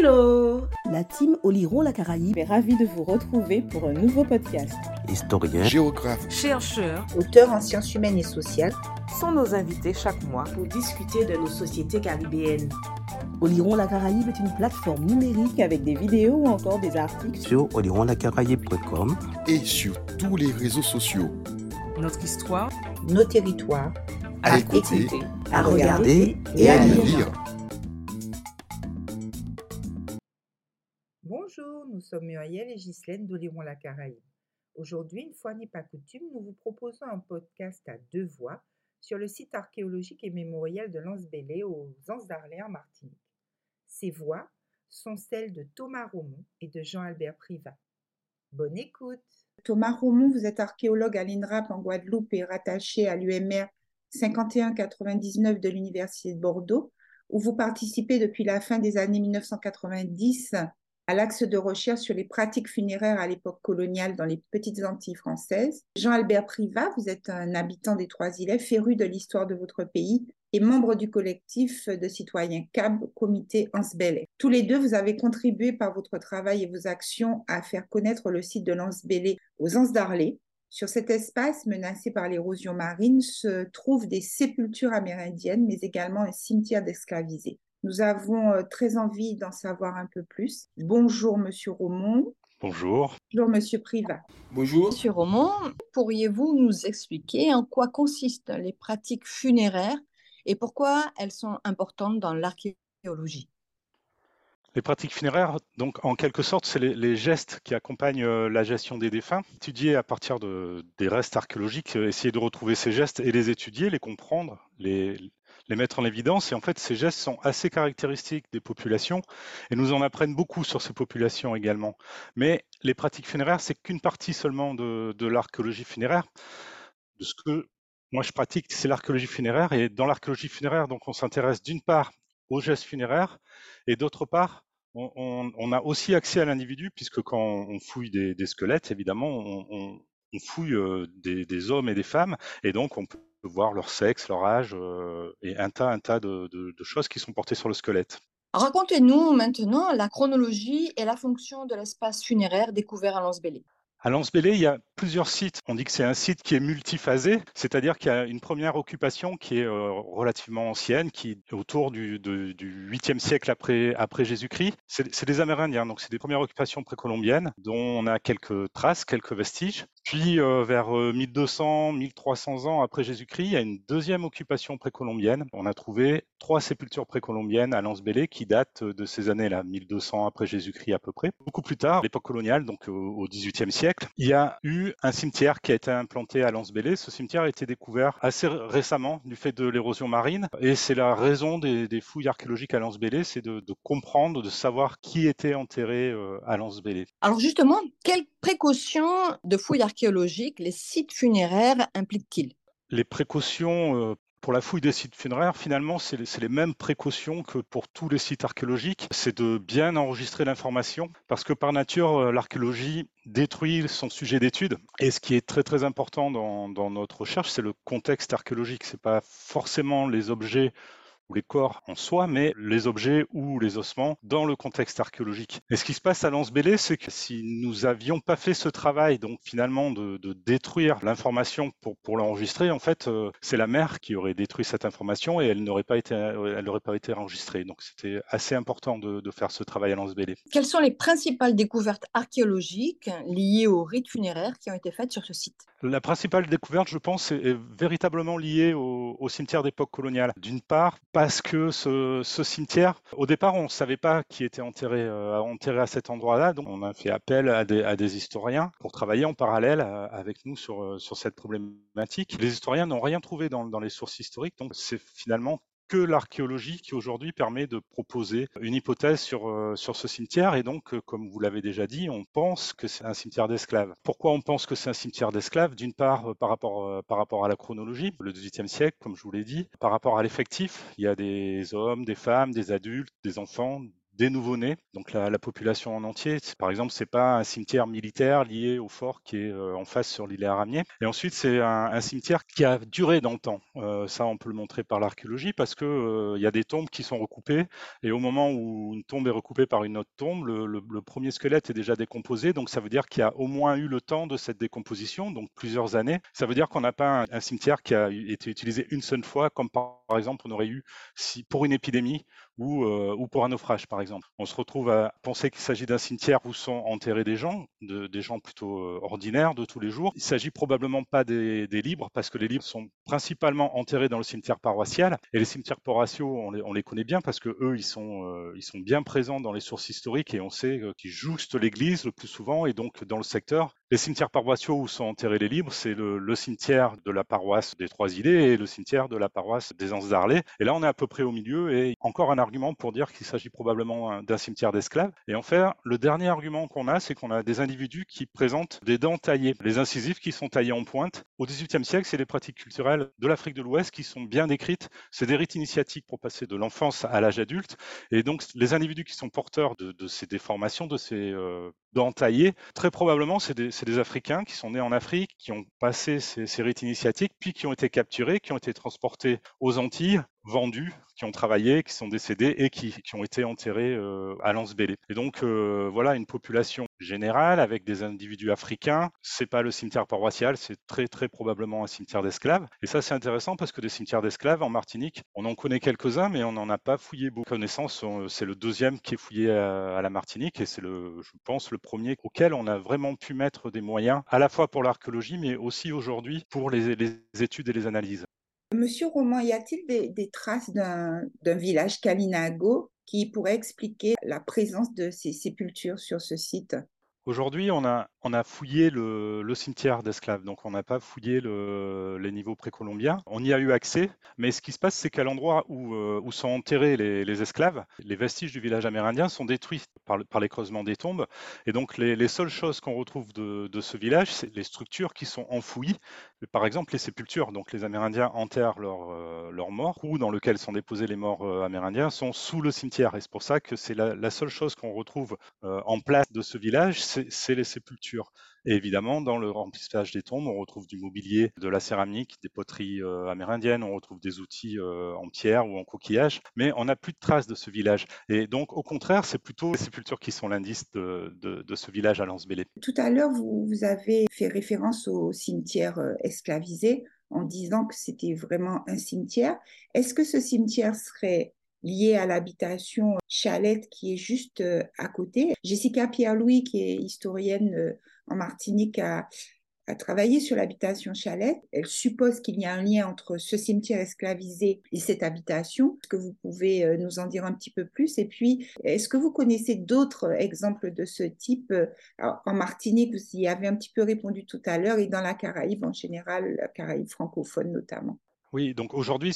Hello. La team Oliron la Caraïbe est ravie de vous retrouver pour un nouveau podcast. Historien, géographe, chercheurs, auteurs en sciences humaines et sociales. Sont nos invités chaque mois pour discuter de nos sociétés caribéennes. Oliron la Caraïbe est une plateforme numérique avec des vidéos ou encore des articles sur olironlacaraïbe.com et sur tous les réseaux sociaux. Notre histoire, nos territoires, à, écouter, à regarder et à lire. Nous sommes Muriel et Ghislaine d'Oliron la Caraïbe. Aujourd'hui, une fois n'est pas coutume, nous vous proposons un podcast à deux voix sur le site archéologique et mémoriel de Lens-Bélé aux Anses d'Arlé en Martinique. Ces voix sont celles de Thomas Romont et de Jean-Albert Privat. Bonne écoute. Thomas Romont, vous êtes archéologue à l'INRAP en Guadeloupe et rattaché à l'UMR 5199 de l'Université de Bordeaux, où vous participez depuis la fin des années 1990 à l'axe de recherche sur les pratiques funéraires à l'époque coloniale dans les petites Antilles françaises. Jean-Albert Privat, vous êtes un habitant des Trois-Îlets, féru de l'histoire de votre pays et membre du collectif de citoyens CAB, comité Ansbellet. Tous les deux, vous avez contribué par votre travail et vos actions à faire connaître le site de l'Ansbellet aux Anses d'Arlé. Sur cet espace menacé par l'érosion marine se trouvent des sépultures amérindiennes, mais également un cimetière d'esclavisés. Nous avons euh, très envie d'en savoir un peu plus. Bonjour, Monsieur Romont. Bonjour. Bonjour, Monsieur Privat. Bonjour. Monsieur Romont, pourriez-vous nous expliquer en quoi consistent les pratiques funéraires et pourquoi elles sont importantes dans l'archéologie? Les pratiques funéraires, donc en quelque sorte, c'est les, gestes qui accompagnent euh, la gestion des défunts. Étudier à partir de, des restes archéologiques, euh, essayer de retrouver ces gestes et les étudier, les comprendre, les, les mettre en évidence. Et en fait, ces gestes sont assez caractéristiques des populations et nous en apprennent beaucoup sur ces populations également. Mais les pratiques funéraires, c'est qu'une partie seulement de, l'archéologie funéraire. De ce que moi je pratique, c'est l'archéologie funéraire. Et dans l'archéologie funéraire, donc on s'intéresse d'une part aux gestes funéraires et d'autre part, on, a aussi accès à l'individu puisque quand on fouille des, squelettes, évidemment, on, fouille euh, des, hommes et des femmes et donc on peut voir leur sexe, leur âge euh, et un tas, un tas de, de choses qui sont portées sur le squelette. Racontez-nous maintenant la chronologie et la fonction de l'espace funéraire découvert à Lens-Bélé. À Lens-Bélé, il y a plusieurs sites. On dit que c'est un site qui est multiphasé, c'est-à-dire qu'il y a une première occupation qui est euh, relativement ancienne, qui est autour du, du 8e siècle après, après Jésus-Christ. C'est des Amérindiens, donc c'est des premières occupations précolombiennes dont on a quelques traces, quelques vestiges. Puis euh, vers 1200, euh, 1300 ans après Jésus-Christ, il y a une deuxième occupation précolombienne. On a trouvé trois sépultures précolombiennes à Lens-Bélé qui datent de ces années-là, 1200 après Jésus-Christ à peu près. Beaucoup plus tard, l'époque coloniale, donc au 18e siècle, il y a eu un cimetière qui a été implanté à Lens-Bélé. Ce cimetière a été découvert assez récemment du fait de l'érosion marine et c'est la raison des, fouilles archéologiques à Lens-Bélé, c'est de, comprendre, de savoir qui était enterré euh, à Lens-Bélé. Alors justement, quelles précautions de fouilles archéologiques les sites funéraires impliquent-ils? Les précautions euh, pour la fouille des sites funéraires, finalement, c'est les, mêmes précautions que pour tous les sites archéologiques. C'est de bien enregistrer l'information, parce que par nature, euh, l'archéologie détruit son sujet d'étude. Et ce qui est très très important dans, dans notre recherche, c'est le contexte archéologique. C'est pas forcément les objets les corps en soi, mais les objets ou les ossements dans le contexte archéologique. Et ce qui se passe à Lens-Bélé, c'est que si nous avions pas fait ce travail, donc finalement de, détruire l'information pour, l'enregistrer, en fait, euh, c'est la mer qui aurait détruit cette information et elle n'aurait pas été, elle n'aurait pas été enregistrée. Donc c'était assez important de, faire ce travail à Lens-Bélé. Quelles sont les principales découvertes archéologiques liées aux rites funéraires qui ont été faites sur ce site? La principale découverte, je pense, est, véritablement liée au, au cimetière d'époque coloniale. D'une part, parce que ce, cimetière, au départ, on ne savait pas qui était enterré, euh, enterré à cet endroit-là, donc on a fait appel à des, à des, historiens pour travailler en parallèle euh, avec nous sur, euh, sur cette problématique. Les historiens n'ont rien trouvé dans, dans les sources historiques, donc c'est finalement que l'archéologie qui aujourd'hui permet de proposer une hypothèse sur, euh, sur ce cimetière. Et donc, euh, comme vous l'avez déjà dit, on pense que c'est un cimetière d'esclaves. Pourquoi on pense que c'est un cimetière d'esclaves? D'une part, euh, par, rapport, par rapport à la chronologie, le XVIIIe siècle, comme je vous l'ai dit. Par rapport à l'effectif, il y a des hommes, des femmes, des adultes, des enfants, des nouveau-nés, donc la, population en entier. Par exemple, c'est pas un cimetière militaire lié au fort qui est euh, en face sur l'île Aramier. Et ensuite, c'est un, cimetière qui a duré dans le temps. Euh, ça, on peut le montrer par l'archéologie parce que euh, il y a des tombes qui sont recoupées et au moment où une tombe est recoupée par une autre tombe, le, premier squelette est déjà décomposé. Donc, ça veut dire qu'il y a au moins eu le temps de cette décomposition, donc plusieurs années. Ça veut dire qu'on n'a pas un, cimetière qui a été utilisé une seule fois, comme par, exemple on aurait eu si, pour une épidémie ou, ou pour un naufrage, par exemple. On se retrouve à penser qu'il s'agit d'un cimetière où sont enterrés des gens, des gens plutôt euh, ordinaires de tous les jours. Il s'agit probablement pas des, libres parce que les libres sont principalement enterrés dans le cimetière paroissial et les cimetières paroissiaux, on les, connaît bien parce que eux, ils sont, euh, ils sont bien présents dans les sources historiques et on sait euh, qu'ils jouxtent l'église le plus souvent et donc dans le secteur. Les cimetières paroissiaux où sont enterrés les libres, c'est le, cimetière de la paroisse des Trois-Îlets et le cimetière de la paroisse des Anses d'Arlay. Et là, on est à peu près au milieu et encore un argument pour dire qu'il s'agit probablement d'un cimetière d'esclaves. Et en fait, le dernier argument qu'on a, c'est qu'on a des individus qui présentent des dents taillées, les incisifs qui sont taillés en pointe. Au XVIIIe siècle, c'est les pratiques culturelles de l'Afrique de l'Ouest qui sont bien décrites. C'est des rites initiatiques pour passer de l'enfance à l'âge adulte. Et donc, les individus qui sont porteurs de, ces déformations, de ces euh, dents taillées, très probablement, c'est des, des, Africains qui sont nés en Afrique, qui ont passé ces, ces rites initiatiques, puis qui ont été capturés, qui ont été transportés aux Antilles, vendus, qui ont travaillé, qui sont décédés et qui, ont été enterrés euh, à Lens-Bélé. Et donc euh, voilà une population générale avec des individus africains. C'est pas le cimetière paroissial, c'est très très probablement un cimetière d'esclaves. Et ça c'est intéressant parce que des cimetières d'esclaves en Martinique, on en connaît quelques-uns, mais on n'en a pas fouillé beaucoup. Connaissance, c'est le deuxième qui est fouillé à, la Martinique et c'est le, je pense, le premier auquel on a vraiment pu mettre des moyens, à la fois pour l'archéologie, mais aussi aujourd'hui pour les études et les analyses. Monsieur Roman, y a-t-il des, traces d'un village Kalinago qui pourrait expliquer la présence de ces sépultures sur ce site? Aujourd'hui, on a, fouillé le, cimetière d'esclaves, donc on n'a pas fouillé les niveaux précolombiens. On y a eu accès, mais ce qui se passe, c'est qu'à l'endroit où, euh, sont enterrés les, esclaves, les vestiges du village amérindien sont détruits par, les creusements des tombes. Et donc, les, seules choses qu'on retrouve de, ce village, c'est les structures qui sont enfouies. Par exemple, les sépultures. Donc, les Amérindiens enterrent leurs euh, morts, ou dans lequel sont déposés les morts euh, amérindiens, sont sous le cimetière. Et c'est pour ça que c'est la, seule chose qu'on retrouve en place de ce village les sépultures. Et évidemment, dans le remplissage des tombes, on retrouve du mobilier, de la céramique, des poteries euh, amérindiennes, on retrouve des outils euh, en pierre ou en coquillage, mais on n'a plus de traces de ce village. Et donc, au contraire, c'est plutôt les sépultures qui sont l'indice de, ce village à Lens-Bélé. Tout à l'heure, vous, vous, avez fait référence au cimetière euh, esclavisé en disant que c'était vraiment un cimetière. Est-ce que ce cimetière serait lié à l'habitation Chalette qui est juste euh, à côté. Jessica Pierre-Louis, qui est historienne euh, en Martinique, a, a travaillé sur l'habitation Chalette. Elle suppose qu'il y a un lien entre ce cimetière esclavisé et cette habitation. Est-ce que vous pouvez euh, nous en dire un petit peu plus? Et puis, est-ce que vous connaissez d'autres exemples de ce type? En Martinique, vous y avez un petit peu répondu tout à l'heure, et dans la Caraïbe en général, la Caraïbe francophone notamment. Oui, donc aujourd'hui,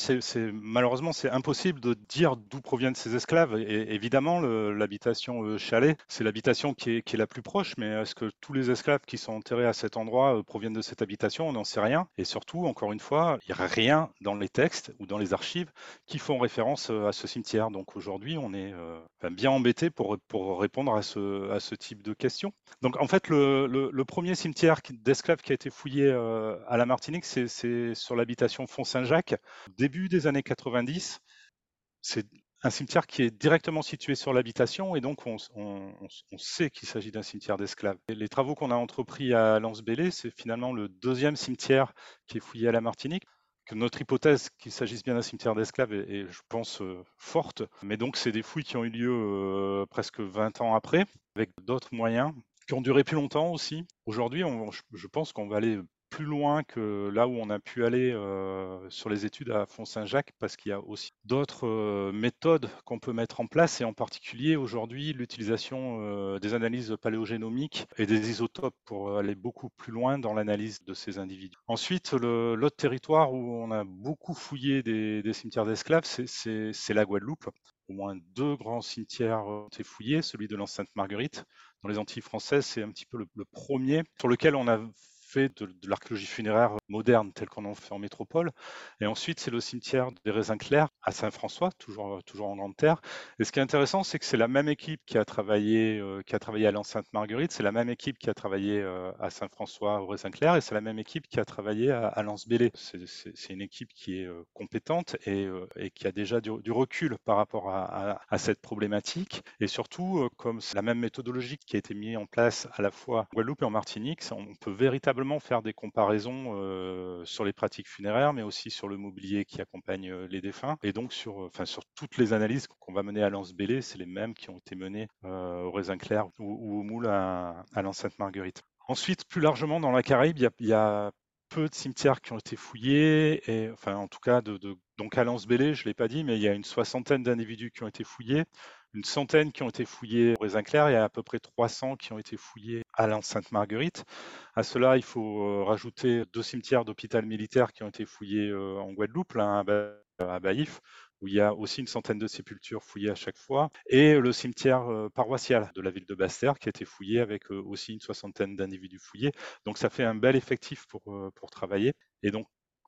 malheureusement, c'est impossible de dire d'où proviennent ces esclaves. Évidemment, l'habitation euh, chalet, c'est l'habitation qui est, la plus proche, mais est-ce que tous les esclaves qui sont enterrés à cet endroit euh, proviennent de cette habitation? On n'en sait rien. Et surtout, encore une fois, il n'y a rien dans les textes ou dans les archives qui font référence euh, à ce cimetière. Donc aujourd'hui, on est bien embêté pour, répondre à ce, type de questions. Donc en fait, le, premier cimetière d'esclaves qui a été fouillé à la Martinique, c'est sur l'habitation Font-Saint jacques début des années 90. C'est un cimetière qui est directement situé sur l'habitation et donc on, sait qu'il s'agit d'un cimetière d'esclaves. Les travaux qu'on a entrepris à Lens-Bélé, c'est finalement le deuxième cimetière qui est fouillé à la Martinique. Que notre hypothèse qu'il s'agisse bien d'un cimetière d'esclaves est, je pense, euh, forte. Mais donc, c'est des fouilles qui ont eu lieu euh, presque 20 ans après, avec d'autres moyens qui ont duré plus longtemps aussi. Aujourd'hui, je pense qu'on va aller plus loin que là où on a pu aller euh, sur les études à Font-Saint-Jacques, parce qu'il y a aussi d'autres euh, méthodes qu'on peut mettre en place, et en particulier aujourd'hui l'utilisation euh, des analyses paléogénomiques et des isotopes pour aller beaucoup plus loin dans l'analyse de ces individus. Ensuite, l'autre territoire où on a beaucoup fouillé des, cimetières d'esclaves, c'est la Guadeloupe. Au moins deux grands cimetières ont été fouillés, celui de l'Enceinte Marguerite dans les Antilles françaises, c'est un petit peu le, le, premier sur lequel on a de, l'archéologie funéraire moderne telle qu'on en fait en métropole. Et ensuite, c'est le cimetière des Raisins Clairs à Saint-François, toujours, toujours en Grande Terre. Et ce qui est intéressant, c'est que c'est la même équipe qui a travaillé, euh, qui a travaillé à l'enceinte Marguerite, c'est la même équipe qui a travaillé euh, à Saint-François au Raisin Clair, et c'est la même équipe qui a travaillé à, à Lens-Bélé. C'est une équipe qui est euh, compétente et, qui a déjà du, recul par rapport à, à, cette problématique. Et surtout, comme c'est la même méthodologie qui a été mise en place à la fois en Guadeloupe et en Martinique, on peut véritablement faire des comparaisons euh, sur les pratiques funéraires, mais aussi sur le mobilier qui accompagne euh, les défunts. Et donc, sur, enfin, sur toutes les analyses qu'on va mener à Lens-Bélé, c'est les mêmes qui ont été menées euh, au Raisin Clair ou, au Moule à, à l'enceinte Marguerite. Ensuite, plus largement dans la Caraïbe, il y a, peu de cimetières qui ont été fouillés, et, enfin en tout cas, de donc à Lens-Bélé, je ne l'ai pas dit, mais il y a une soixantaine d'individus qui ont été fouillés, une centaine qui ont été fouillés au Raisin Clair, et à peu près 300 qui ont été fouillés à l'enceinte Marguerite. À cela, il faut rajouter deux cimetières d'hôpital militaire qui ont été fouillés en Guadeloupe, l'un à Baïf, où il y a aussi une centaine de sépultures fouillées à chaque fois, et le cimetière paroissial de la ville de Basse-Terre qui a été fouillé avec aussi une soixantaine d'individus fouillés. Donc ça fait un bel effectif pour, pour travailler. Et donc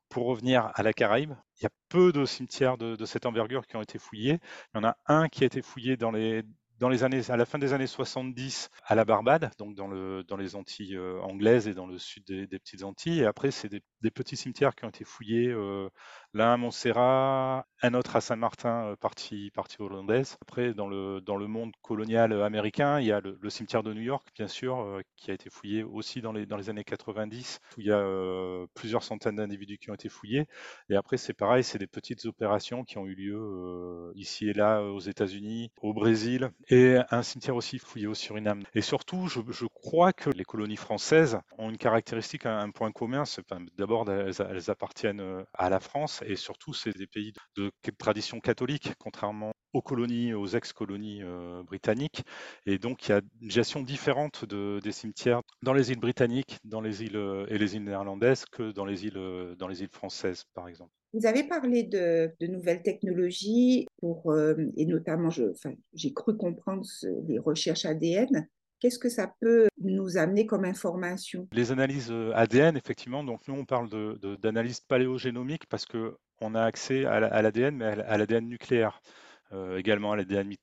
pour revenir à la Caraïbe, il y a peu de cimetières de, cette envergure qui ont été fouillés. Il y en a un qui a été fouillé dans les, dans les années, à la fin des années 70 à la Barbade, donc dans, le, dans les Antilles euh, anglaises et dans le sud des, petites Antilles. Et après, c'est des, petits cimetières qui ont été fouillés, euh, l'un à Montserrat, un autre à Saint-Martin, euh, partie, partie hollandaise. Après, dans le, dans le monde colonial américain, il y a le, le cimetière de New York, bien sûr, qui a été fouillé aussi dans les, dans les années 90, où il y a plusieurs centaines d'individus qui ont été fouillés. Et après, c'est pareil, c'est des petites opérations qui ont eu lieu ici et là aux États-Unis, au Brésil et un cimetière aussi fouillé au Suriname. Et surtout, je, crois que les colonies françaises ont une caractéristique, un, un point commun. D'abord, elles, elles, appartiennent euh, à la France et surtout, c'est des pays de, de tradition catholique, contrairement aux colonies, aux ex-colonies euh, britanniques. Et donc, il y a une gestion différente de, des cimetières dans les îles britanniques dans les îles, euh, et les îles néerlandaises que dans les îles, dans les îles françaises, par exemple. Vous avez parlé de, de nouvelles technologies pour, euh, et notamment, j'ai cru comprendre ce, les recherches ADN. Qu'est-ce que ça peut nous amener comme information? Les analyses ADN, effectivement, donc nous on parle d'analyse paléogénomique parce qu'on a accès à l'ADN, mais à l'ADN nucléaire. Euh, également à l'ADN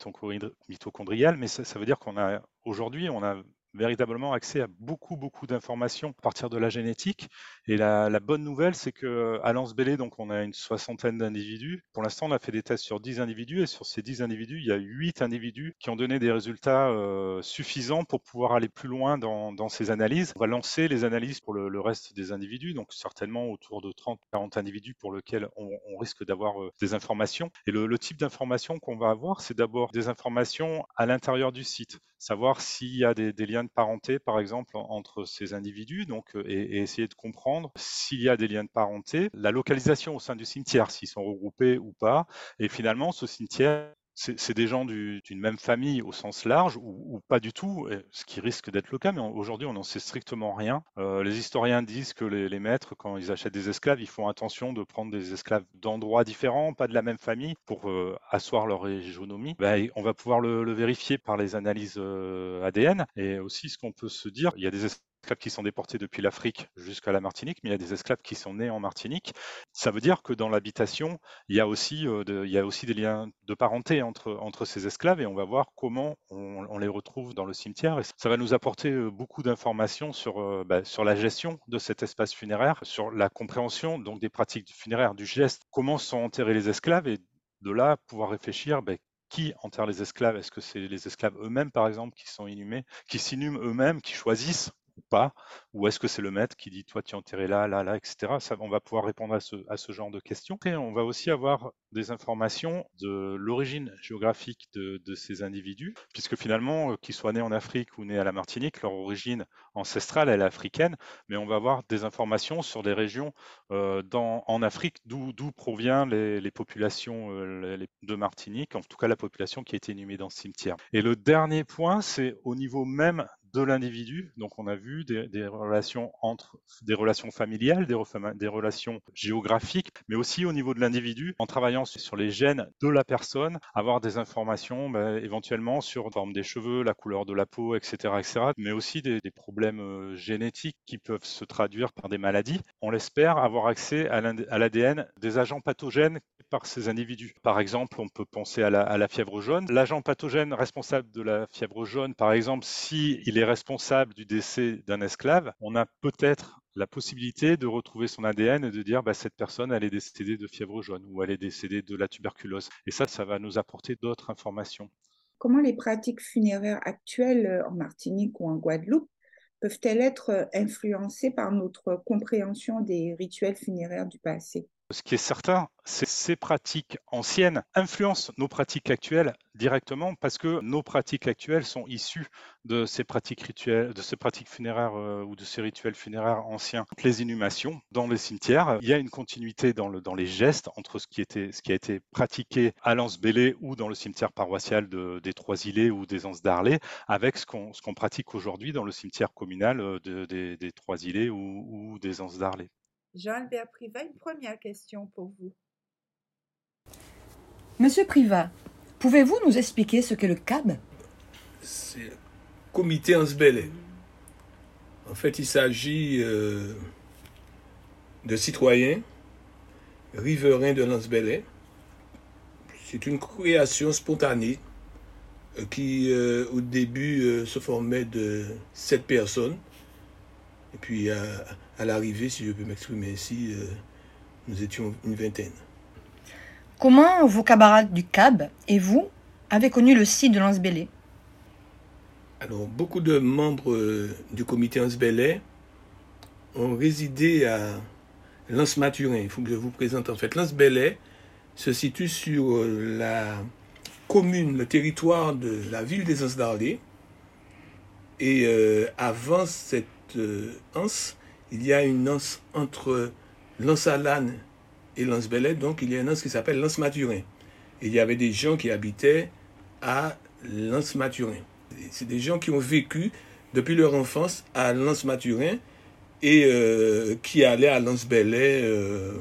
mitochondrial, mais ça, ça veut dire qu'on a aujourd'hui, on a véritablement accès à beaucoup, beaucoup d'informations à partir de la génétique. Et la, bonne nouvelle, c'est que à Lens-Bélé, donc on a une soixantaine d'individus. Pour l'instant, on a fait des tests sur 10 individus et sur ces 10 individus, il y a 8 individus qui ont donné des résultats euh, suffisants pour pouvoir aller plus loin dans, ces analyses. On va lancer les analyses pour le, reste des individus, donc certainement autour de 30-40 individus pour lesquels on, risque d'avoir euh, des informations. Et le, type d'informations qu'on va avoir, c'est d'abord des informations à l'intérieur du site, savoir s'il y a des liens de parenté, par exemple, entre ces individus, donc, et, et essayer de comprendre s'il y a des liens de parenté, la localisation au sein du cimetière, s'ils sont regroupés ou pas, et finalement, ce cimetière c'est des gens d'une même famille au sens large ou, pas du tout, ce qui risque d'être le cas, mais aujourd'hui on n'en sait strictement rien. Euh, les historiens disent que les, maîtres, quand ils achètent des esclaves, ils font attention de prendre des esclaves d'endroits différents, pas de la même famille, pour euh, asseoir leur régionomie. Ben, on va pouvoir le, vérifier par les analyses euh, ADN. Et aussi, ce qu'on peut se dire, il y a des esclaves qui sont déportés depuis l'Afrique jusqu'à la Martinique, mais il y a des esclaves qui sont nés en Martinique. Ça veut dire que dans l'habitation, il, y a aussi, euh, il y a aussi des liens de parenté entre, entre ces esclaves et on va voir comment on, les retrouve dans le cimetière. Et ça va nous apporter euh, beaucoup d'informations sur, euh, bah, sur la gestion de cet espace funéraire, sur la compréhension donc des pratiques funéraires, du geste, comment sont enterrés les esclaves et de là pouvoir réfléchir bah, qui enterre les esclaves? Est-ce que c'est les esclaves eux-mêmes, par exemple, qui sont inhumés, qui s'inhument eux-mêmes, qui choisissent ou pas Ou est-ce que c'est le maître qui dit toi tu es enterré là, là, là, etc. Ça, on va pouvoir répondre à ce, à ce genre de questions. Et on va aussi avoir des informations de l'origine géographique de, de, ces individus, puisque finalement, euh, qu'ils soient nés en Afrique ou nés à la Martinique, leur origine ancestrale, elle est africaine, mais on va avoir des informations sur des régions euh, dans, en Afrique d'où proviennent les, les populations euh, de Martinique, en tout cas la population qui a été inhumée dans ce cimetière. Et le dernier point, c'est au niveau même de l'individu. Donc on a vu des, relations entre des relations familiales, des, relations géographiques, mais aussi au niveau de l'individu, en travaillant sur les gènes de la personne, avoir des informations bah, éventuellement sur la forme des cheveux, la couleur de la peau, etc., etc. mais aussi des, des problèmes euh, génétiques qui peuvent se traduire par des maladies. On l'espère avoir accès à l'ADN des agents pathogènes par ces individus. Par exemple, on peut penser à la, fièvre jaune. L'agent pathogène responsable de la fièvre jaune, par exemple, s'il est responsable du décès d'un esclave, on a peut-être la possibilité de retrouver son ADN et de dire bah, cette personne elle est décédée de fièvre jaune ou elle est décédée de la tuberculose. Et ça, ça va nous apporter d'autres informations. Comment les pratiques funéraires actuelles euh, en Martinique ou en Guadeloupe peuvent-elles être euh, influencées par notre compréhension des rituels funéraires du passé? Ce qui est certain, c'est que ces pratiques anciennes influencent nos pratiques actuelles directement parce que nos pratiques actuelles sont issues de ces pratiques funéraires euh, ou de ces rituels funéraires anciens. Les inhumations dans les cimetières, il y a une continuité dans, le, dans les gestes entre ce qui, a été pratiqué à l'Anse-Bélé ou dans le cimetière paroissial de, des Trois-Îlets ou des Anses d'Arlé avec ce qu'on pratique aujourd'hui dans le cimetière communal euh, de, des, Trois-Îlets ou, des Anses d'Arlé. Jean-Albert Privat, une première question pour vous. Monsieur Privat, pouvez-vous nous expliquer ce qu'est le CAB? C'est le comité Ansbellet. En fait, il s'agit euh, de citoyens riverains de Lansbellet. C'est une création spontanée euh, qui, euh, au début, se formait de sept personnes. Et puis, à l'arrivée, si je peux m'exprimer ainsi, euh, nous étions une vingtaine. Comment vos camarades du CAB et vous avez connu le site de Lance Alors, beaucoup de membres euh, du comité Lance ont résidé à Lance Maturin. Il faut que je vous présente en fait. Lance se situe sur euh, la commune, le territoire de la ville des Anses d'Arlé. Et avant cette anse, il y a une anse entre Lens-Alane et Lens-Bellet, donc il y a une anse qui s'appelle Lens-Maturin. Et il y avait des gens qui habitaient à Lens-Maturin. C'est des gens qui ont vécu depuis leur enfance à Lens-Maturin et euh, qui allaient à euh,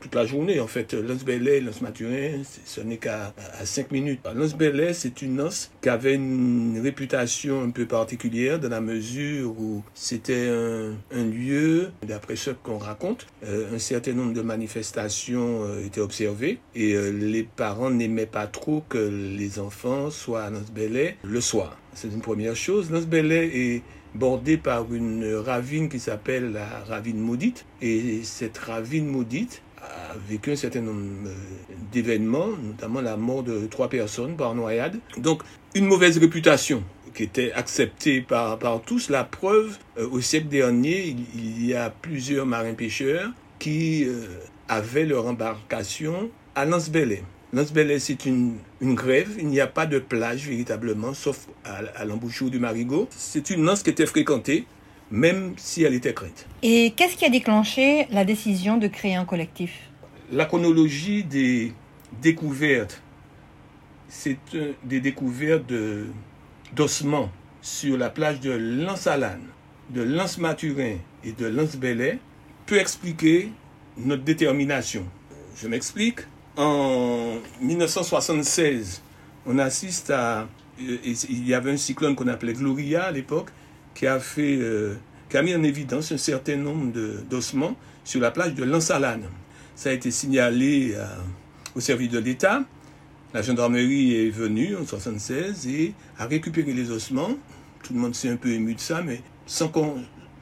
toute la journée en fait. Lance Bellet, Lance Maturin, ce n'est qu'à 5 minutes. Lance Bellet, c'est une lance qui avait une réputation un peu particulière dans la mesure où c'était un, lieu, d'après ce qu'on raconte, euh, un certain nombre de manifestations euh, étaient observées et euh, les parents n'aimaient pas trop que les enfants soient à Bellet le soir. C'est une première chose. Bellet est bordé par une ravine qui s'appelle la ravine maudite. Et cette ravine maudite a vécu un certain nombre euh, d'événements, notamment la mort de trois personnes par noyade. Donc, une mauvaise réputation qui était acceptée par, par tous. La preuve, euh, au siècle dernier, il, y a plusieurs marins-pêcheurs qui euh, avaient leur embarcation à Lance-Belay. Lance-Belay, c'est une, une, grève. Il n'y a pas de plage véritablement, sauf à, à l'embouchure du Marigot. C'est une lance qui était fréquentée même si elle était crainte. Et qu'est-ce qui a déclenché la décision de créer un collectif? La chronologie des découvertes, c'est des découvertes d'ossements sur la plage de Lens-Alane, de Lens-Maturin et de Lens-Belay peut expliquer notre détermination. Je m'explique. En 1976, on assiste à... Euh, il y avait un cyclone qu'on appelait Gloria à l'époque, qui a, fait, euh, qui a mis en évidence un certain nombre d'ossements sur la plage de Lansalane. Ça a été signalé euh, au service de l'État. La gendarmerie est venue en 1976 et a récupéré les ossements. Tout le monde s'est un peu ému de ça, mais sans qu'on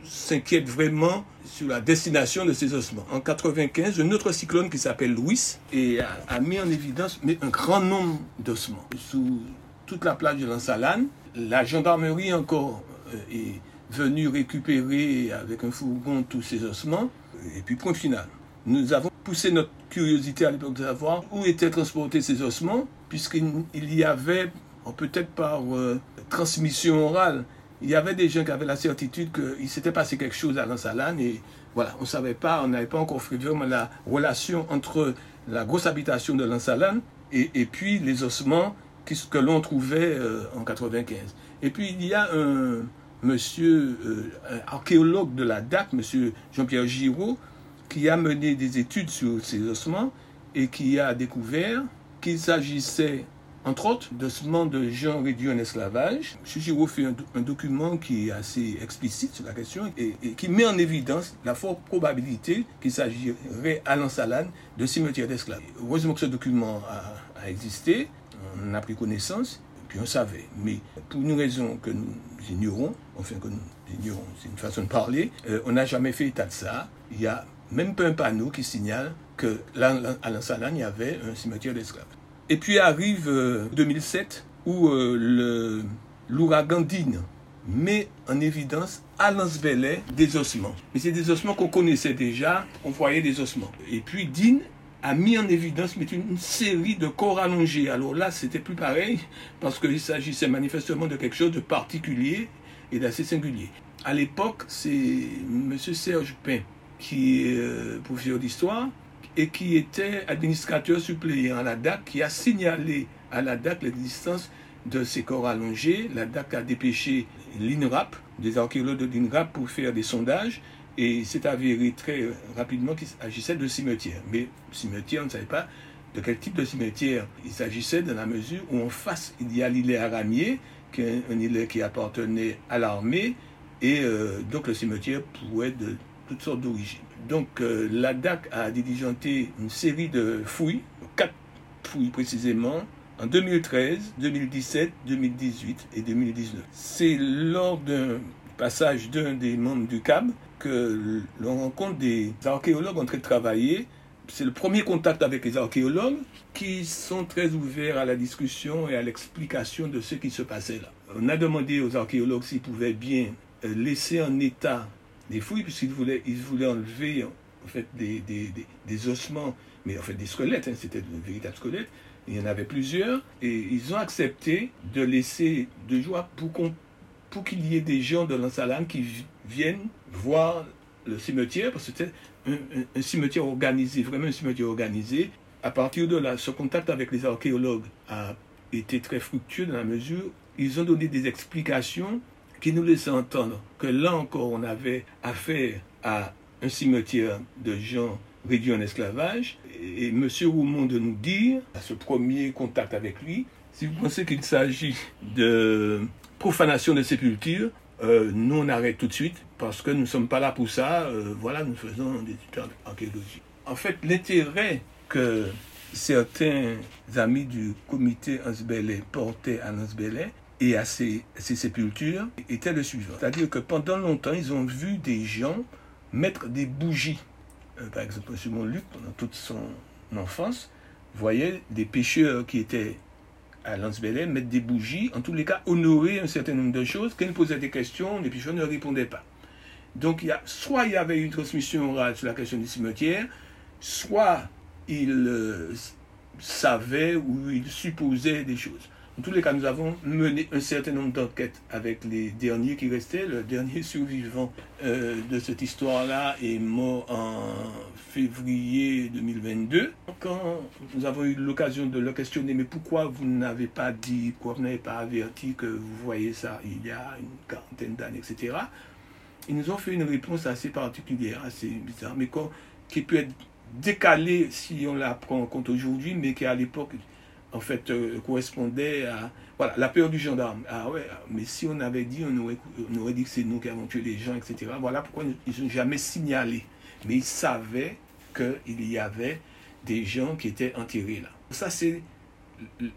s'inquiète vraiment sur la destination de ces ossements. En 1995, un autre cyclone qui s'appelle Louis a, mis en évidence un grand nombre d'ossements sous toute la plage de Lansalane. La gendarmerie encore est venu récupérer avec un fourgon tous ces ossements. Et puis point final. Nous avons poussé notre curiosité à l'époque de savoir où étaient transportés ces ossements, puisqu'il y avait, peut-être par euh, transmission orale, il y avait des gens qui avaient la certitude qu'il s'était passé quelque chose à Lansalane et voilà, on ne savait pas, on n'avait pas encore fait vraiment la relation entre la grosse habitation de Lansalane et, puis les ossements que l'on trouvait en 95. Et puis il y a un monsieur archéologue de la DAC, monsieur Jean-Pierre Giraud, qui a mené des études sur ces ossements et qui a découvert qu'il s'agissait entre autres, d'ossements de gens réduits en esclavage. M. Giraud fait un, document qui est assez explicite sur la question et, qui met en évidence la forte probabilité qu'il s'agirait à l'Ansalane de cimetières d'esclaves. Heureusement que ce document a, existé, on a pris connaissance, on savait. Mais pour une raison que nous ignorons, enfin que nous ignorons, c'est une façon de parler, euh, on n'a jamais fait état de ça. Il n'y a même pas un panneau qui signale que à l'Ansalane, il y avait un cimetière d'esclaves. Et puis arrive 2007 euh, où euh, l'ouragan Dine met en évidence à Lansbellet des ossements. Mais c'est des ossements qu'on connaissait déjà, on voyait des ossements. Et puis Dine a mis en évidence une, série de corps allongés. Alors là, c'était plus pareil parce qu'il s'agissait manifestement de quelque chose de particulier et d'assez singulier. À l'époque, c'est M. Serge Pain qui est euh, professeur d'histoire et qui était administrateur suppléant à la DAC, qui a signalé à la DAC l'existence de ces corps allongés. La DAC a dépêché l'INRAP, des archéologues de l'INRAP, pour faire des sondages. Et c'est avéré très rapidement qu'il s'agissait de cimetières. Mais cimetière, on ne savait pas de quel type de cimetière il s'agissait dans la mesure où en face, il y a l'îlet Aramier, qui est un îlet qui appartenait à l'armée. Et euh, donc le cimetière pouvait être de toutes sortes d'origines. Donc euh, la DAC a diligenté une série de fouilles, quatre fouilles précisément, en 2013, 2017, 2018 et 2019. C'est lors d'un passage d'un des membres du CAB que l'on rencontre des archéologues en train de travailler. C'est le premier contact avec les archéologues qui sont très ouverts à la discussion et à l'explication de ce qui se passait là. On a demandé aux archéologues s'ils pouvaient bien euh, laisser en état des fouilles, puisqu'ils voulaient, ils voulaient enlever en fait, des, des, ossements, mais en fait des squelettes, hein, c'était de véritables squelettes. Il y en avait plusieurs, et ils ont accepté de laisser deux jours pour qu'on pour qu'il y ait des gens de l'Ansalane qui viennent voir le cimetière, parce que c'était un, cimetière organisé, vraiment un cimetière organisé. À partir de là, ce contact avec les archéologues a été très fructueux dans la mesure où ils ont donné des explications qui nous laissait entendre que là encore on avait affaire à un cimetière de gens réduits en esclavage. Et M. Roumont de nous dire, à ce premier contact avec lui, si vous pensez qu'il s'agit de profanation de sépulture, euh, nous on arrête tout de suite parce que nous ne sommes pas là pour ça. Euh, voilà, nous faisons des études archéologiques. En fait, l'intérêt que certains amis du comité Ansbellet portaient à Ansbellet, et à ces, sépultures était le suivant. C'est-à-dire que pendant longtemps, ils ont vu des gens mettre des bougies. Euh, par exemple, M. Luc, pendant toute son enfance, voyait des pêcheurs qui étaient à Lansbellet mettre des bougies, en tous les cas honorer un certain nombre de choses. Quand ils posaient des questions, les pêcheurs ne répondaient pas. Donc, il soit il y avait une transmission orale sur la question du cimetière, soit ils euh, savaient ou ils supposaient des choses. En tous les cas, nous avons mené un certain nombre d'enquêtes avec les derniers qui restaient. Le dernier survivant euh, de cette histoire-là est mort en février 2022. Quand nous avons eu l'occasion de le questionner, mais pourquoi vous n'avez pas dit, pourquoi vous n'avez pas averti que vous voyez ça il y a une quarantaine d'années, etc., ils nous ont fait une réponse assez particulière, assez bizarre, mais qui peut être décalée si on la prend en compte aujourd'hui, mais qui à l'époque en fait, euh, correspondait à la peur du gendarme. Ah ouais, mais si on avait dit, on aurait, on aurait dit que c'est nous qui avons tué les gens, etc. Voilà pourquoi ils n'ont jamais signalé. Mais ils savaient qu'il y avait des gens qui étaient enterrés là. Ça, c'est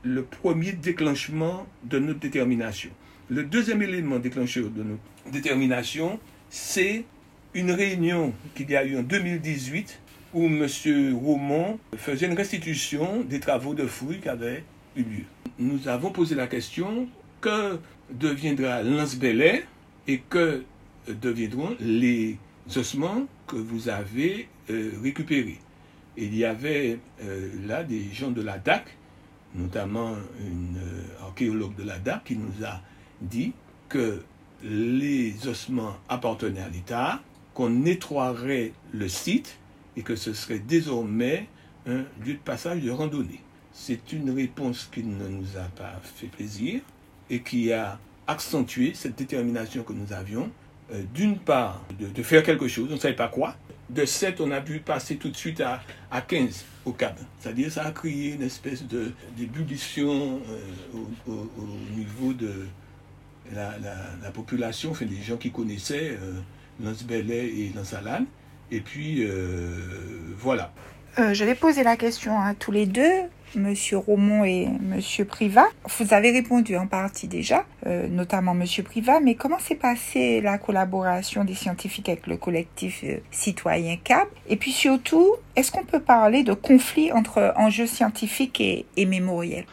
le premier déclenchement de notre détermination. Le deuxième élément déclencheur de notre détermination, c'est une réunion qu'il y a eu en 2018 où M. Roumont faisait une restitution des travaux de fouilles qui avaient eu lieu. Nous avons posé la question que deviendra Lance-Bellet et que deviendront les ossements que vous avez euh, récupérés. il y avait euh, là des gens de la DAC, notamment une euh, archéologue de la DAC, qui nous a dit que les ossements appartenaient à l'État, qu'on nettoierait le site et que ce serait désormais un lieu de passage de randonnée. c'est une réponse qui ne nous a pas fait plaisir et qui a accentué cette détermination que nous avions, euh, d'une part, de, faire quelque chose, on ne savait pas quoi. De 7, on a pu passer tout de suite à, à 15 au CAB. C'est-à-dire ça a créé une espèce d'ébullition euh, au, niveau de la, population, enfin, des gens qui connaissaient euh, Lance et Lance Et puis, euh, voilà. je vais poser la question à tous les deux. Monsieur Romont et Monsieur Privat. Vous avez répondu en partie déjà, euh, notamment Monsieur Privat, mais comment s'est passée la collaboration des scientifiques avec le collectif euh, citoyen CAB? Et puis surtout, est-ce qu'on peut parler de conflit entre enjeux scientifiques et, et mémoriels?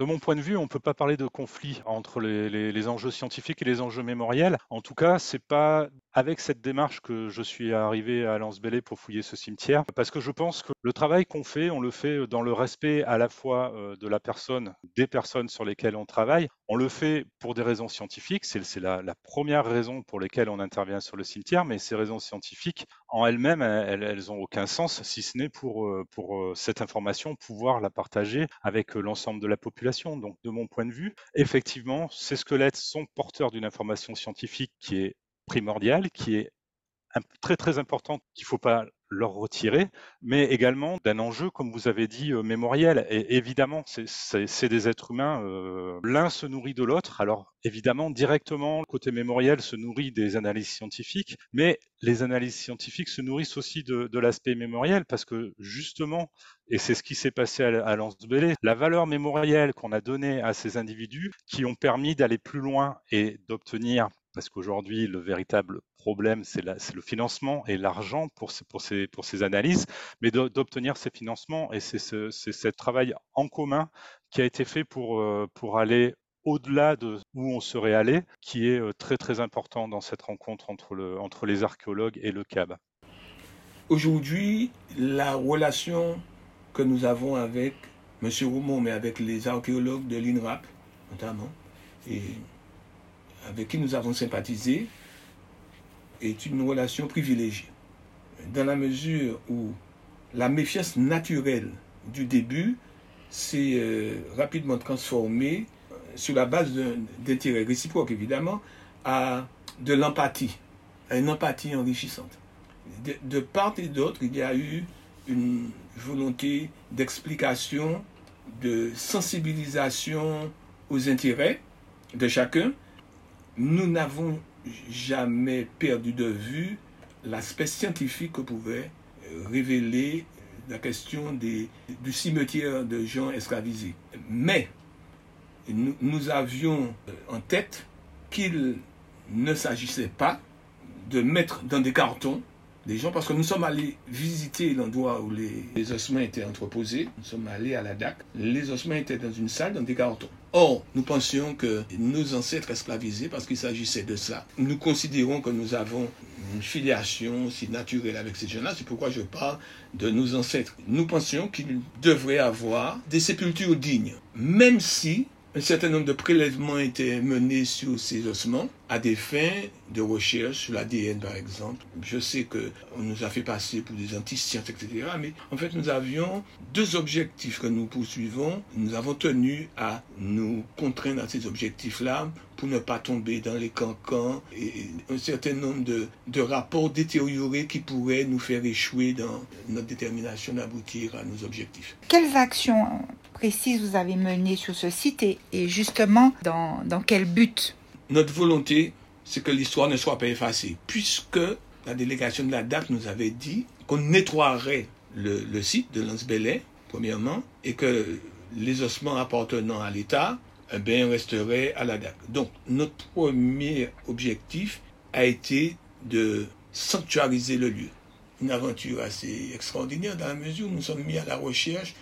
De mon point de vue, on ne peut pas parler de conflit entre les, enjeux scientifiques et les enjeux mémoriels. En tout cas, c'est pas avec cette démarche que je suis arrivé à lens pour fouiller ce cimetière, parce que je pense que le travail qu'on fait, on le fait dans le respect à la fois euh, de la personne, des personnes sur lesquelles on travaille. On le fait pour des raisons scientifiques, c'est la, première raison pour laquelle on intervient sur le cimetière, mais ces raisons scientifiques, en elles-mêmes, elles, elles ont aucun sens, si ce n'est pour, euh, euh, cette information, pouvoir la partager avec l'ensemble de la population. Donc, de mon point de vue, effectivement, ces squelettes sont porteurs d'une information scientifique qui est primordiale, qui est très très importante, qu'il ne faut pas leur retirer, mais également d'un enjeu, comme vous avez dit, euh, mémoriel. Et évidemment, c'est des êtres humains, euh, l'un se nourrit de l'autre. Alors évidemment, directement, le côté mémoriel se nourrit des analyses scientifiques, mais les analyses scientifiques se nourrissent aussi de, l'aspect mémoriel, parce que justement, et c'est ce qui s'est passé à, lens la valeur mémorielle qu'on a donnée à ces individus qui ont permis d'aller plus loin et d'obtenir parce qu'aujourd'hui, le véritable problème, c'est le financement et l'argent pour, ces, analyses, mais d'obtenir ces financements. Et c'est ce, travail en commun qui a été fait pour, euh, aller au-delà de où on serait allé, qui est euh, très très important dans cette rencontre entre les archéologues et le CAB. Aujourd'hui, la relation que nous avons avec M. Roumont, mais avec les archéologues de l'INRAP, notamment, et avec qui nous avons sympathisé est une relation privilégiée. Dans la mesure où la méfiance naturelle du début s'est euh, rapidement transformée euh, sur la base d'intérêt réciproque, évidemment, à de l'empathie, à une empathie enrichissante. De part et d'autre, il y a eu une volonté d'explication, de sensibilisation aux intérêts de chacun, nous n'avons jamais perdu de vue l'aspect scientifique que pouvait euh, révéler la question du cimetière de gens esclavisés. Mais nous, nous avions en tête qu'il ne s'agissait pas de mettre dans des cartons gens, parce que nous sommes allés visiter l'endroit où les, ossements étaient entreposés. Nous sommes allés à la DAC. Les ossements étaient dans une salle, dans des cartons. Or, nous pensions que nos ancêtres esclavisés, parce qu'il s'agissait de ça, nous considérons que nous avons une filiation si naturelle avec ces gens-là. C'est pourquoi je parle de nos ancêtres. Nous pensions qu'ils devraient avoir des sépultures dignes, même si un certain nombre de prélèvements étaient menés sur ces ossements à des fins de recherche sur l'ADN par exemple. Je sais qu'on nous a fait passer pour des anti-sciences, etc. Mais en fait, nous avions deux objectifs que nous poursuivons. Nous avons tenu à nous contraindre à ces objectifs-là pour ne pas tomber dans les cancans et un certain nombre de, de rapports détériorés qui pourraient nous faire échouer dans notre détermination d'aboutir à nos objectifs. Quelles actions précises vous avez menées sur ce site et, justement dans, quel but Notre volonté, c'est que l'histoire ne soit pas effacée, puisque la délégation de la DAC nous avait dit qu'on nettoierait le, site de Lance premièrement, et que les ossements appartenant à l'État eh bien, resteraient à la DAC. Donc, notre premier objectif a été de sanctuariser le lieu. Une aventure assez extraordinaire dans la mesure où nous sommes mis à la recherche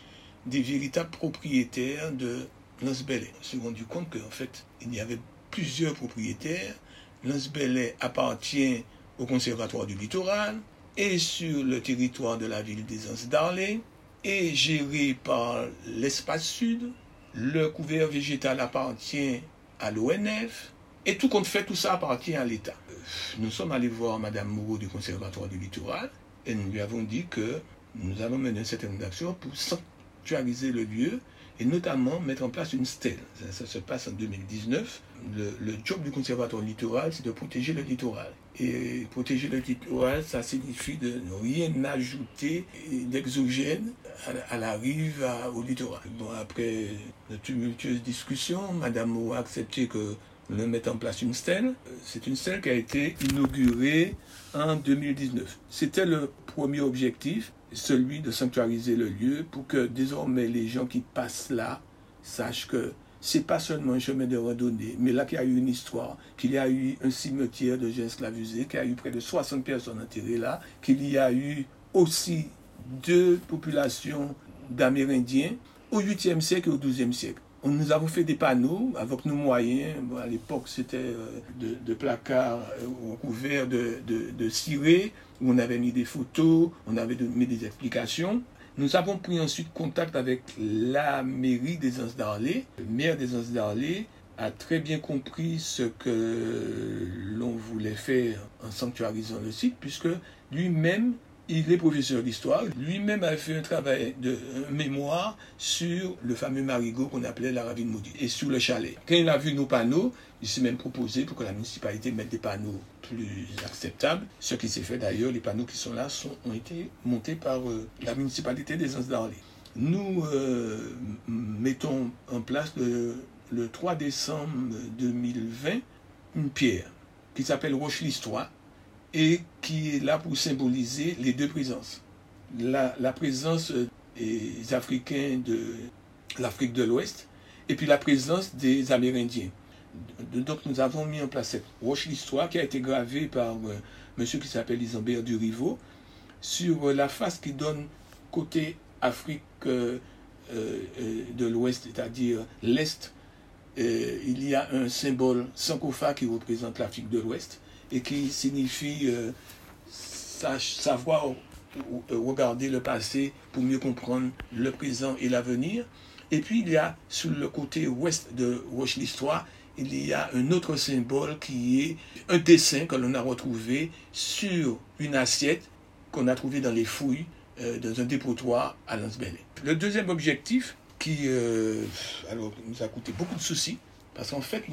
des véritables propriétaires de Lance On s'est rendu compte qu'en fait, il y avait plusieurs propriétaires. Lance appartient au Conservatoire du Littoral et sur le territoire de la ville des Anses d'Arlé est géré par l'espace sud. Le couvert végétal appartient à l'ONF et tout compte fait, tout ça appartient à l'État. Nous sommes allés voir Madame Moreau du Conservatoire du Littoral et nous lui avons dit que nous mené une certaine action pour sanctuariser le lieu et notamment mettre en place une stèle. Ça, se passe en 2019. Le, job du conservatoire littoral, c'est de protéger le littoral. Et protéger le littoral, ça signifie de ne rien ajouter d'exogène à, la rive, au littoral. Bon, après de tumultueuses discussions, Madame O a accepté que le mette en place une stèle. C'est une stèle qui a été inaugurée en 2019. C'était le premier objectif, celui de sanctuariser le lieu pour que désormais les gens qui passent là sachent que c'est pas seulement un chemin de randonnée, mais là qu'il y a eu une histoire, qu'il y a eu un cimetière de gens esclavisés, qu'il y a eu près de 60 personnes enterrées là, qu'il y a eu aussi deux populations d'Amérindiens au 8e siècle et au 12e siècle. Nous avons fait des panneaux avec nos moyens. à l'époque, c'était euh, de, placards euh, recouverts de, de, ciré, où on avait mis des photos, on avait mis des explications. Nous avons pris ensuite contact avec la mairie des Anses d'Arlé. Le maire des Anses a très bien compris ce que l'on voulait faire en sanctuarisant le site, puisque lui-même il est professeur d'histoire. Lui-même a fait un travail de mémoire sur le fameux marigot qu'on appelait la ravine maudite et sur le chalet. Quand il a vu nos panneaux, il s'est même proposé pour que la municipalité mette des panneaux plus acceptables. Ce qui s'est fait d'ailleurs, les panneaux qui sont là ont été montés par euh, la municipalité des Anses d'Arlé. Nous euh, mettons en place le, le 3 décembre 2020 une pierre qui s'appelle Roche l'Histoire et qui est là pour symboliser les deux présences. La, présence des Africains de l'Afrique de l'Ouest et puis la présence des Amérindiens. Donc nous avons mis en place cette roche l'histoire qui a été gravée par un euh, monsieur qui s'appelle Isambert Durivo sur la face qui donne côté Afrique euh, euh, de l'Ouest, c'est-à-dire l'Est. il y a un symbole Sankofa qui représente l'Afrique de l'Ouest et qui signifie euh, savoir regarder le passé pour mieux comprendre le présent et l'avenir. Et puis il y a sur le côté ouest de Roche l'Histoire, il y a un autre symbole qui est un dessin que l'on a retrouvé sur une assiette qu'on a trouvé dans les fouilles euh, dans un dépotoir à Lansbellet. Le deuxième objectif qui euh, nous a coûté beaucoup de soucis, parce qu'en fait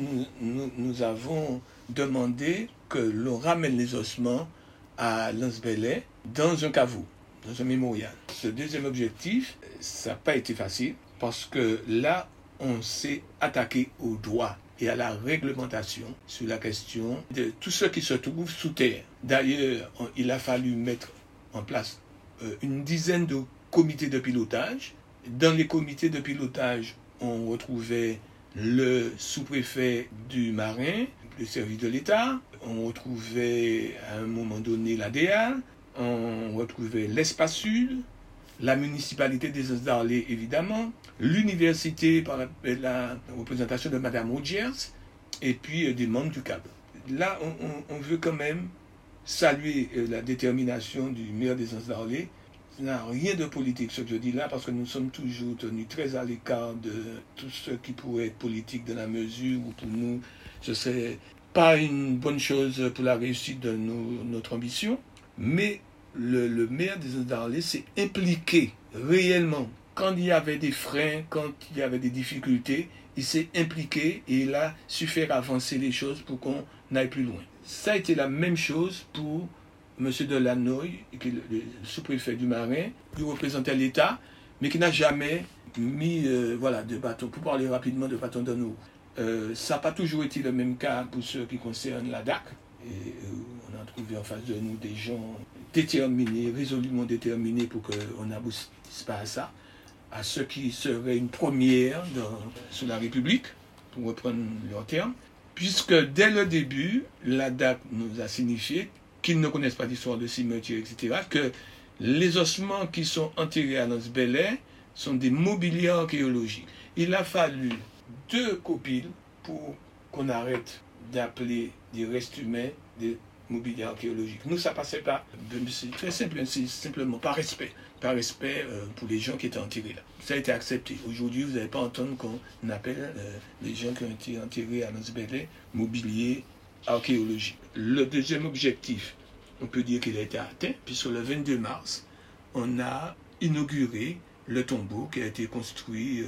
nous, avons demandé que l'on ramène les ossements à Lansbellet dans un caveau, dans un mémorial. Ce deuxième objectif, ça n'a pas été facile parce que là, on s'est attaqué au droit et à la réglementation sur la question de tout ce qui se trouve sous terre. D'ailleurs, il a fallu mettre en place euh, une dizaine de comités de pilotage. Dans les comités de pilotage, on retrouvait le sous-préfet du Marin, le service de l'État, on retrouvait à un moment donné l'ADA, on retrouvait l'espace sud, la municipalité des d'Arlé évidemment, l'université par la, représentation de Madame Rogers, et puis euh, des membres du CAB. Là, on, veut quand même saluer euh, la détermination du maire des d'Arlé. N'a rien de politique ce que je dis là parce que nous sommes toujours tenus très à l'écart de tout ce qui pourrait être politique dans la mesure où pour nous ce serait pas une bonne chose pour la réussite de notre ambition, mais le, maire des d'Arlé s'est impliqué réellement. Quand il y avait des freins, quand il y avait des difficultés, il s'est impliqué et il a su faire avancer les choses pour qu'on aille plus loin. Ça a été la même chose pour M. Delanoy, qui est le sous-préfet du Marin, qui représentait l'État, mais qui n'a jamais mis euh, voilà, de bâton, pour parler rapidement de bâton de nous. Euh, ça n'a pas toujours été le même cas pour ceux qui concernent la DAC. Euh, on a trouvé en face de nous des gens déterminés, résolument déterminés pour qu'on n'aboutisse pas à ça, à ce qui serait une première dans, sur la République, pour reprendre leur terme, puisque dès le début, la DAC nous a signifié qu'ils ne connaissent pas d'histoire de cimetière, etc., que les ossements qui sont enterrés à Nos sont des mobiliers archéologiques. Il a fallu deux copiles pour qu'on arrête d'appeler des restes humains des mobiliers archéologiques. Nous, ça passait pas. C'est très simple, c'est simplement par respect. Par respect euh, pour les gens qui étaient enterrés là. Ça a été accepté. Aujourd'hui, vous n'allez pas entendre qu'on appelle euh, les gens qui ont été enterrés à Nosbele mobilier archéologique. Le deuxième objectif, on peut dire qu'il a été atteint, puisque le 22 mars, on a inauguré le tombeau qui a été construit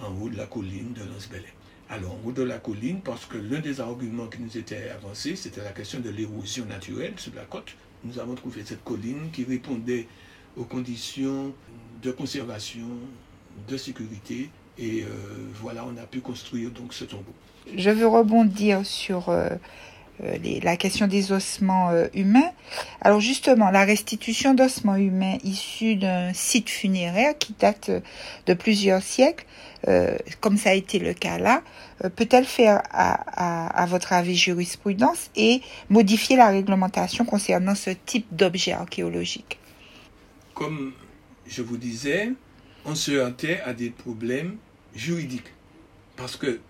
en haut de la colline de Lance-Belay. Alors, en haut de la colline, parce que l'un des arguments qui nous était avancé, c'était la question de l'érosion naturelle sur la côte. Nous avons trouvé cette colline qui répondait aux conditions de conservation, de sécurité, et voilà, on a pu construire donc ce tombeau. Je veux rebondir sur euh, la question des ossements euh, humains. Alors justement, la restitution d'ossements humains issus d'un site funéraire qui date de plusieurs siècles, euh, comme ça a été le cas là, peut-elle faire, à, à, votre avis, jurisprudence et modifier la réglementation concernant ce type d'objet archéologique? Comme je vous disais, on se heurtait à des problèmes juridiques. Parce que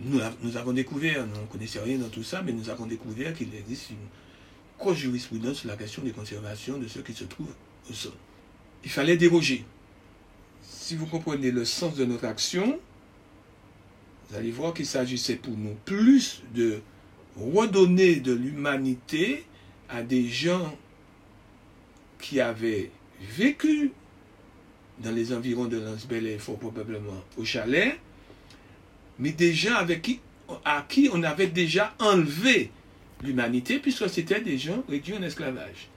nous, avons découvert, nous ne connaissons rien dans tout ça, mais nous avons découvert qu'il existe une grosse jurisprudence sur la question des conservations de ce qui se trouve au sol. Il fallait déroger. Si vous comprenez le sens de notre action, vous allez voir qu'il s'agissait pour nous plus de redonner de l'humanité à des gens qui avaient vécu dans les environs de Lance et fort probablement au chalet, mais des gens avec qui, à qui on avait déjà enlevé l'humanité, puisque c'était des gens réduits en esclavage.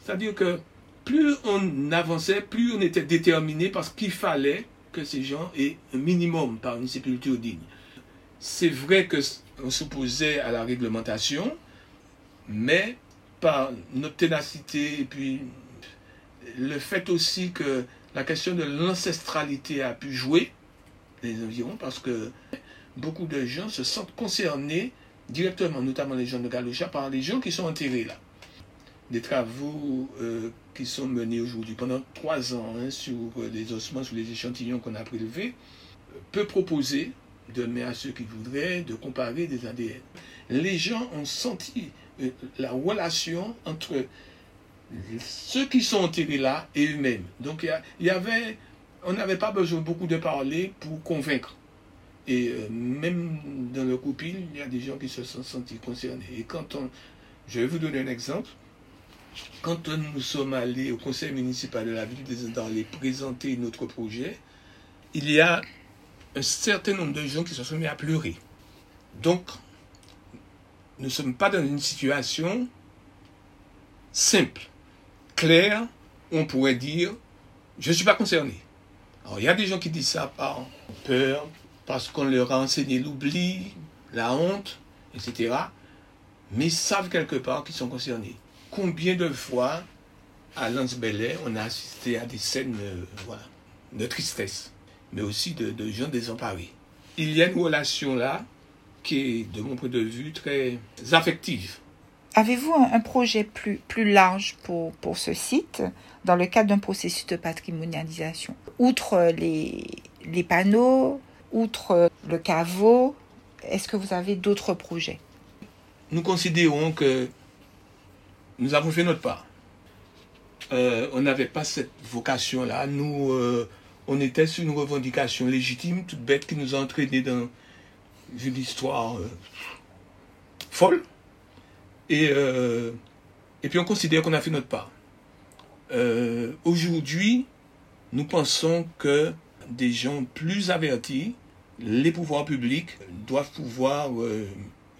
C'est-à-dire que plus on avançait, plus on était déterminé parce qu'il fallait que ces gens aient un minimum par une sépulture digne. C'est vrai qu'on s'opposait à la réglementation, mais par notre ténacité et puis le fait aussi que la question de l'ancestralité a pu jouer les environs parce que beaucoup de gens se sentent concernés directement, notamment les gens de Galoucha, par les gens qui sont enterrés là. Des travaux euh, qui sont menés aujourd'hui pendant trois ans hein, sur euh, les ossements, sur les échantillons qu'on a prélevés, euh, peut proposer, demain à ceux qui voudraient, de comparer des ADN. Les gens ont senti la relation entre ceux qui sont enterrés là et eux-mêmes. Donc il y, avait, on n'avait pas besoin beaucoup de parler pour convaincre. Et euh, même dans le copine, il y a des gens qui se sont sentis concernés. Et quand on, je vais vous donner un exemple. Quand nous sommes allés au conseil municipal de la ville des les présenter notre projet, il y a un certain nombre de gens qui se sont mis à pleurer. Donc, nous ne sommes pas dans une situation simple, claire, on pourrait dire, je ne suis pas concerné. Alors, il y a des gens qui disent ça par peur, parce qu'on leur a enseigné l'oubli, la honte, etc. Mais savent quelque part qu'ils sont concernés. Combien de fois, à Lance on a assisté à des scènes euh, voilà, de tristesse, mais aussi de, gens désemparés. Il y a une relation là qui est, de mon point de vue, très affective. Avez-vous un, projet plus, plus large pour, pour ce site dans le cadre d'un processus de patrimonialisation Outre les, les panneaux, outre le caveau, est-ce que vous avez d'autres projets? Nous considérons que nous avons fait notre part. Euh, on n'avait pas cette vocation-là. Nous, euh, on était sur une revendication légitime, toute bête, qui nous a entraînés dans une histoire euh, folle. Et, et puis on considère qu'on a fait notre part. Aujourd'hui, nous pensons que des gens plus avertis les pouvoirs publics doivent pouvoir euh,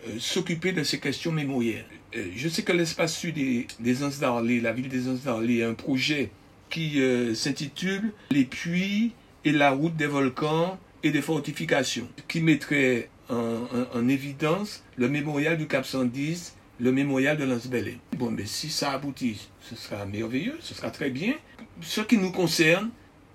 euh, s'occuper de ces questions mémorielles. Euh, je sais que l'espace sud des, des Anses la ville des Anses d'Arlé, a un projet qui s'intitule Les puits et la route des volcans et des fortifications, qui mettrait en, évidence le mémorial du Cap 110, le mémorial de Lance-Bellé. Bon, mais si ça aboutit, ce sera merveilleux, ce sera très bien. Ce qui nous concerne,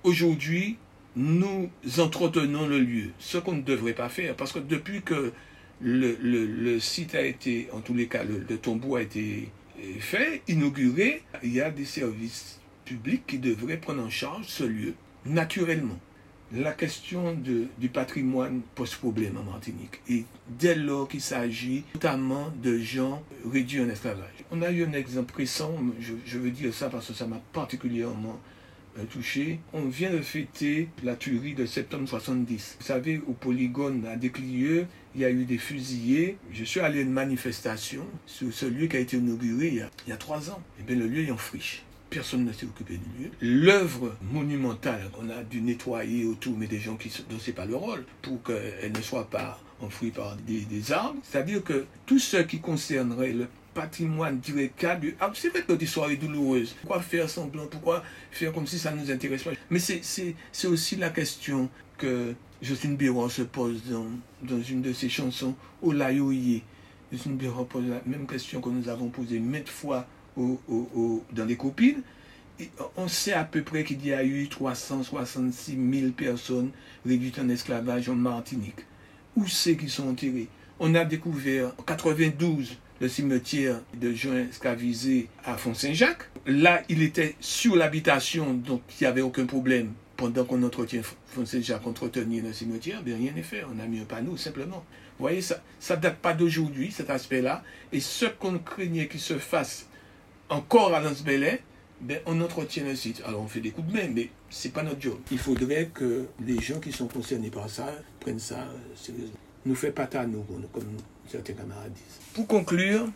aujourd'hui, nous entretenons le lieu, ce qu'on ne devrait pas faire, parce que depuis que le, site a été, en tous les cas, le, tombeau a été fait, inauguré, il y a des services publics qui devraient prendre en charge ce lieu, naturellement. La question du patrimoine pose problème en Martinique. Et dès lors qu'il s'agit notamment de gens réduits en esclavage. On a eu un exemple récent, je veux dire ça parce que ça m'a particulièrement touché. On vient de fêter la tuerie de septembre 70. Vous savez, au polygone à Desclieux, il y a eu des fusillés. Je suis allé à une manifestation sur ce lieu qui a été inauguré il y a, trois ans. Et eh bien, le lieu est en friche. personne ne s'est occupé du lieu. L'œuvre monumentale qu'on a dû nettoyer autour, mais des gens qui dont c'est pas le rôle, pour qu'elle ne soit pas enfouie par des, des arbres. C'est-à-dire que tout ce qui concernerait le patrimoine direct du ah, c'est vrai que notre histoire est douloureuse. Pourquoi faire semblant? Pourquoi faire comme si ça ne nous intéresse pas? Mais c'est aussi la question que Justine Biron se pose dans, dans une de ses chansons, Olayoye. Justine Biron pose la même question que nous avons posée maintes fois dans les copines. on sait à peu près qu'il y a eu 366 000 personnes réduites en esclavage en Martinique. Où c'est qu'ils sont enterrés? On a découvert en 92 le cimetière de juin esclavisés à Font-Saint-Jacques. Là, il était sur l'habitation, donc il n'y avait aucun problème. Pendant qu'on entretient Font-Saint-Jacques, entretenir le cimetière, bien rien n'est fait. On a mis un panneau simplement. Vous voyez, ça ne date pas d'aujourd'hui, cet aspect-là. Et ce qu'on craignait qu'il se fasse encore à Lance ben, on entretient le site. Alors on fait des coups de main, mais c'est pas notre job. Il faudrait que les gens qui sont concernés par ça prennent ça sérieusement. Nous fait pas à nous, comme Pour conclure,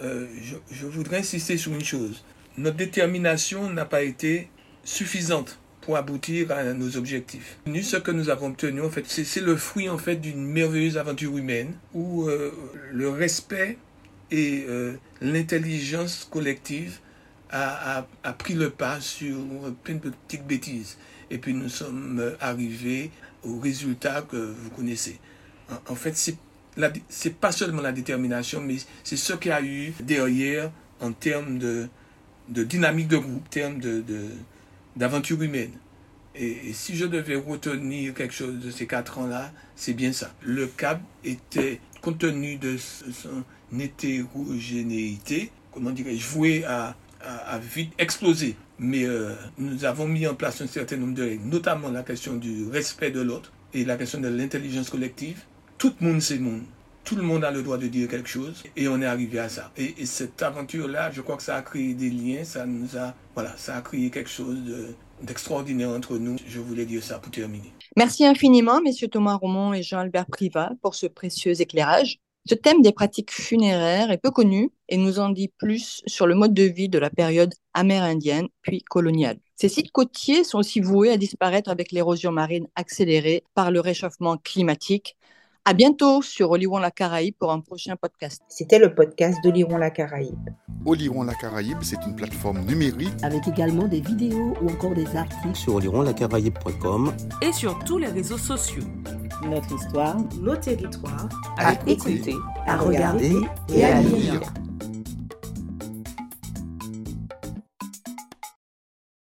euh, je, voudrais insister sur une chose. Notre détermination n'a pas été suffisante pour aboutir à nos objectifs. Ce que nous avons obtenu, en fait, c'est le fruit en fait d'une merveilleuse aventure humaine où euh, le respect et euh, l'intelligence collective a, pris le pas sur plein de petites bêtises. Et puis nous sommes arrivés au résultat que vous connaissez. En, fait, c'est c'est pas seulement la détermination, mais c'est ce qu'il y a eu derrière en termes de, dynamique de groupe, en termes d'aventure humaine. Et, si je devais retenir quelque chose de ces quatre ans-là, c'est bien ça. Le CAB était, compte tenu de son hétérogénéité, comment dirais-je, voué à, à, vite exploser. Mais euh, nous avons mis en place un certain nombre de règles, notamment la question du respect de l'autre et la question de l'intelligence collective. Tout le monde, c'est le monde. Tout le monde a le droit de dire quelque chose et on est arrivé à ça. Et, cette aventure-là, je crois que ça a créé des liens, ça nous a, voilà, ça a créé quelque chose d'extraordinaire entre nous. Je voulais dire ça pour terminer. Merci infiniment, messieurs Thomas Romont et Jean-Albert Privat, pour ce précieux éclairage. Ce thème des pratiques funéraires est peu connu et nous en dit plus sur le mode de vie de la période amérindienne puis coloniale. Ces sites côtiers sont aussi voués à disparaître avec l'érosion marine accélérée par le réchauffement climatique. À bientôt sur Oliron la Caraïbe pour un prochain podcast. C'était le podcast d'Oliron la Caraïbe. Oliron la Caraïbe, c'est une plateforme numérique avec également des vidéos ou encore des articles sur olironlacaraïbe.com et sur tous les réseaux sociaux. Notre histoire, nos territoires, à, écouter, à regarder et à lire.